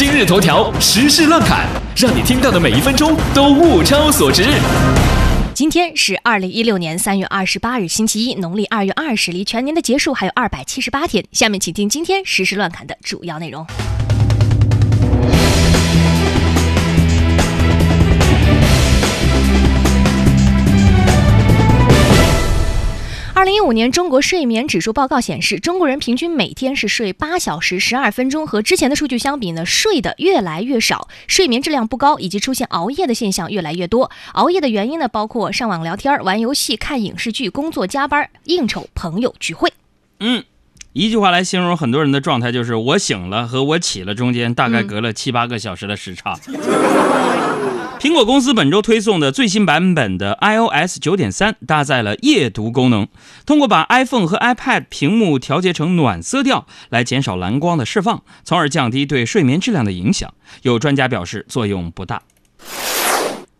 今日头条时事乱侃，让你听到的每一分钟都物超所值。今天是二零一六年三月二十八日，星期一，农历二月二十，离全年的结束还有二百七十八天。下面请听今天时事乱侃的主要内容。五年中国睡眠指数报告显示，中国人平均每天是睡八小时十二分钟，和之前的数据相比呢，睡得越来越少，睡眠质量不高，以及出现熬夜的现象越来越多。熬夜的原因呢，包括上网聊天、玩游戏、看影视剧、工作加班、应酬、朋友聚会。嗯，一句话来形容很多人的状态，就是我醒了和我起了中间大概隔了七八个小时的时差。苹果公司本周推送的最新版本的 iOS 九点三搭载了夜读功能，通过把 iPhone 和 iPad 屏幕调节成暖色调，来减少蓝光的释放，从而降低对睡眠质量的影响。有专家表示作用不大。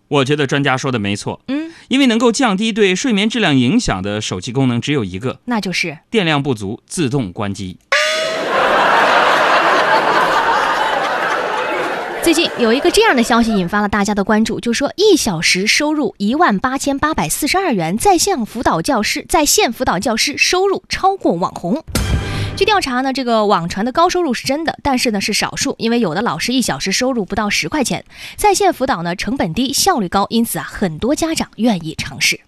我觉得专家说的没错，嗯，因为能够降低对睡眠质量影响的手机功能只有一个，那就是电量不足自动关机。最近有一个这样的消息引发了大家的关注，就说一小时收入一万八千八百四十二元，在线辅导教师在线辅导教师收入超过网红。据调查呢，这个网传的高收入是真的，但是呢是少数，因为有的老师一小时收入不到十块钱。在线辅导呢成本低，效率高，因此啊很多家长愿意尝试。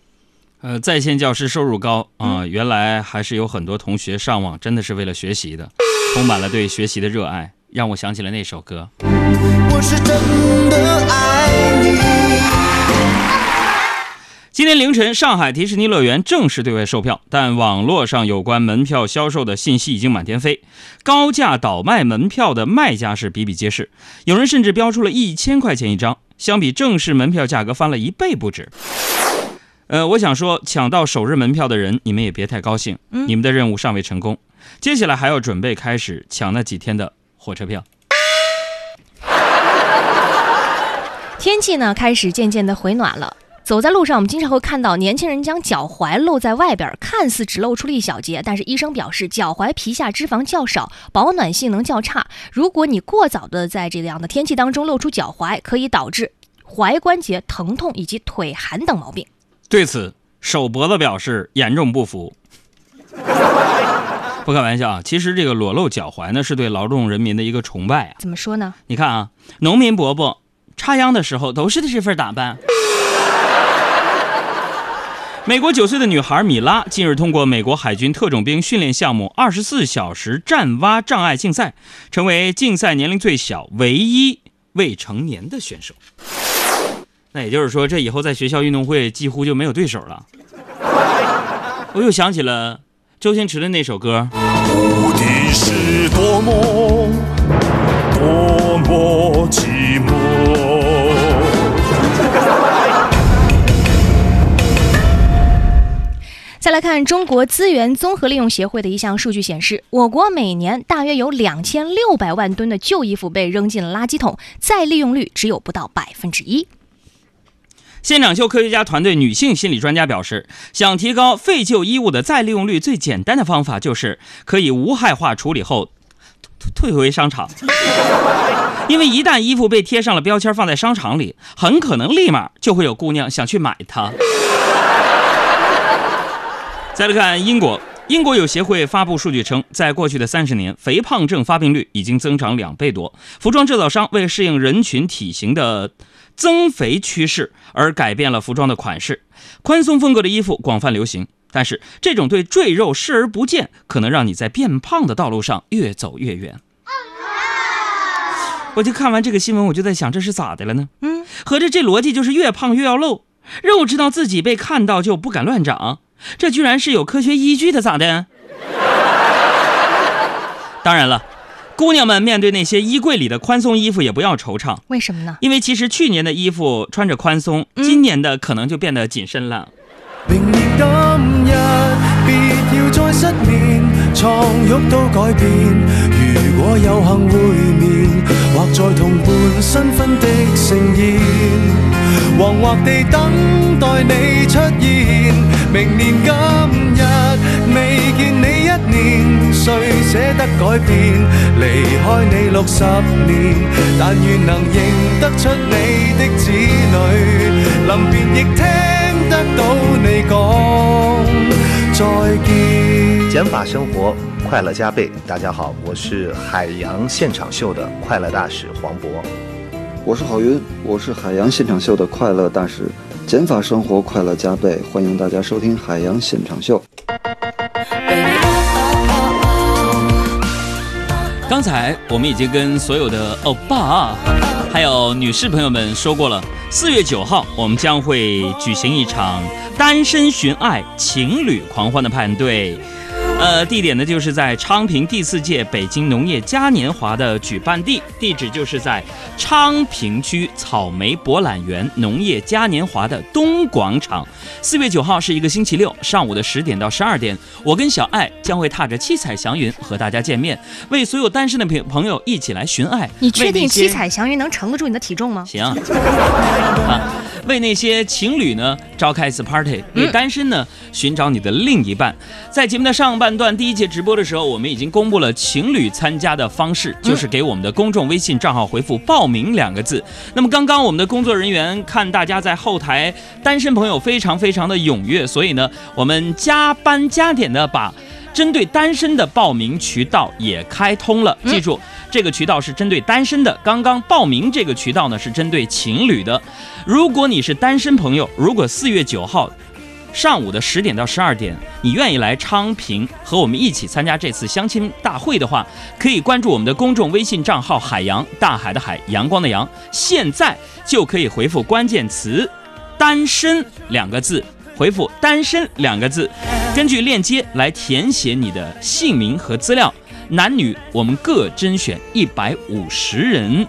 呃，在线教师收入高啊，原来还是有很多同学上网真的是为了学习的，充满了对学习的热爱，让我想起了那首歌。我是真的爱今天凌晨，上海迪士尼乐园正式对外售票，但网络上有关门票销售的信息已经满天飞，高价倒卖门票的卖家是比比皆是，有人甚至标出了一千块钱一张，相比正式门票价格翻了一倍不止。呃，我想说，抢到首日门票的人，你们也别太高兴，你们的任务尚未成功，接下来还要准备开始抢那几天的火车票。天气呢，开始渐渐的回暖了。走在路上，我们经常会看到年轻人将脚踝露在外边，看似只露出了一小节，但是医生表示，脚踝皮下脂肪较少，保暖性能较差。如果你过早的在这样的天气当中露出脚踝，可以导致踝关节疼痛以及腿寒等毛病。对此，手脖子表示严重不服。不开玩笑啊，其实这个裸露脚踝呢，是对劳动人民的一个崇拜啊。怎么说呢？你看啊，农民伯伯。插秧的时候都是这份打扮。美国九岁的女孩米拉近日通过美国海军特种兵训练项目二十四小时站蛙障碍竞赛，成为竞赛年龄最小、唯一未成年的选手。那也就是说，这以后在学校运动会几乎就没有对手了。我又想起了周星驰的那首歌。无敌是多么多么寂寞。再来看中国资源综合利用协会的一项数据显示，我国每年大约有两千六百万吨的旧衣服被扔进了垃圾桶，再利用率只有不到百分之一。现场秀科学家团队女性心理专家表示，想提高废旧衣物的再利用率，最简单的方法就是可以无害化处理后退回商场，因为一旦衣服被贴上了标签放在商场里，很可能立马就会有姑娘想去买它。再来看英国，英国有协会发布数据称，在过去的三十年，肥胖症发病率已经增长两倍多。服装制造商为适应人群体型的增肥趋势而改变了服装的款式，宽松风格的衣服广泛流行。但是，这种对赘肉视而不见，可能让你在变胖的道路上越走越远。我就看完这个新闻，我就在想，这是咋的了呢？嗯，合着这逻辑就是越胖越要露，肉知道自己被看到就不敢乱长。这居然是有科学依据的，咋的？当然了，姑娘们面对那些衣柜里的宽松衣服也不要惆怅。为什么呢？因为其实去年的衣服穿着宽松，今年的可能就变得紧身了。明年今日，别要再失眠，床褥都改变。如果有幸会面，或在同伴新婚的盛宴。惶惑地等待你出现，明年今日未见你一年。岁舍得改变，离开你六十年，但愿能认得出你的子女，临别亦听得到你讲再见。减法生活，快乐加倍。大家好，我是海洋现场秀的快乐大使黄渤。我是郝云，我是海洋现场秀的快乐大使。减法生活，快乐加倍，欢迎大家收听海洋现场秀。刚才我们已经跟所有的欧巴，还有女士朋友们说过了，四月九号我们将会举行一场单身寻爱、情侣狂欢的派对。呃，地点呢就是在昌平第四届北京农业嘉年华的举办地，地址就是在昌平区草莓博览园农业嘉年华的东广场。四月九号是一个星期六，上午的十点到十二点，我跟小爱将会踏着七彩祥云和大家见面，为所有单身的朋朋友一起来寻爱。你确定七彩祥云能承得住你的体重吗？行。啊 为那些情侣呢召开一次 party，为单身呢寻找你的另一半。在节目的上半段第一节直播的时候，我们已经公布了情侣参加的方式，就是给我们的公众微信账号回复“报名”两个字。那么刚刚我们的工作人员看大家在后台单身朋友非常非常的踊跃，所以呢，我们加班加点的把。针对单身的报名渠道也开通了，记住，这个渠道是针对单身的。刚刚报名这个渠道呢是针对情侣的。如果你是单身朋友，如果四月九号上午的十点到十二点，你愿意来昌平和我们一起参加这次相亲大会的话，可以关注我们的公众微信账号“海洋大海的海阳光的阳”，现在就可以回复关键词“单身”两个字。回复“单身”两个字，根据链接来填写你的姓名和资料，男女我们各甄选一百五十人，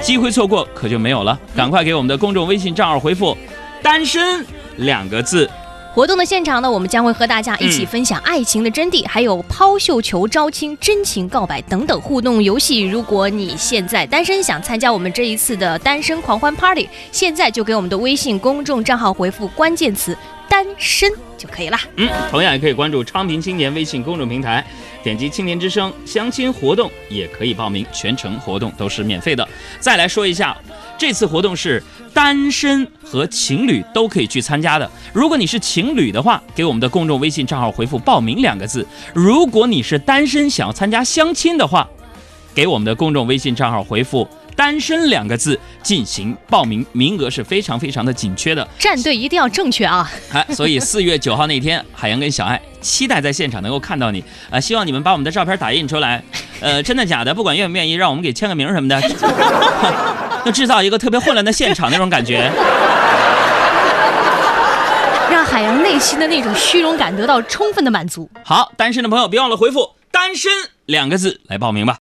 机会错过可就没有了，赶快给我们的公众微信账号回复“单身”两个字。活动的现场呢，我们将会和大家一起分享爱情的真谛，还有抛绣球招亲、真情告白等等互动游戏。如果你现在单身，想参加我们这一次的单身狂欢 Party，现在就给我们的微信公众账号回复关键词“单身”就可以了。嗯，同样也可以关注昌平青年微信公众平台，点击“青年之声”相亲活动也可以报名，全程活动都是免费的。再来说一下。这次活动是单身和情侣都可以去参加的。如果你是情侣的话，给我们的公众微信账号回复“报名”两个字；如果你是单身想要参加相亲的话，给我们的公众微信账号回复“单身”两个字进行报名，名额是非常非常的紧缺的。站队一定要正确啊！哎，所以四月九号那天，海洋跟小爱期待在现场能够看到你啊！希望你们把我们的照片打印出来，呃，真的假的，不管愿不愿意，让我们给签个名什么的。要制造一个特别混乱的现场那种感觉，让海洋内心的那种虚荣感得到充分的满足。好，单身的朋友别忘了回复“单身”两个字来报名吧。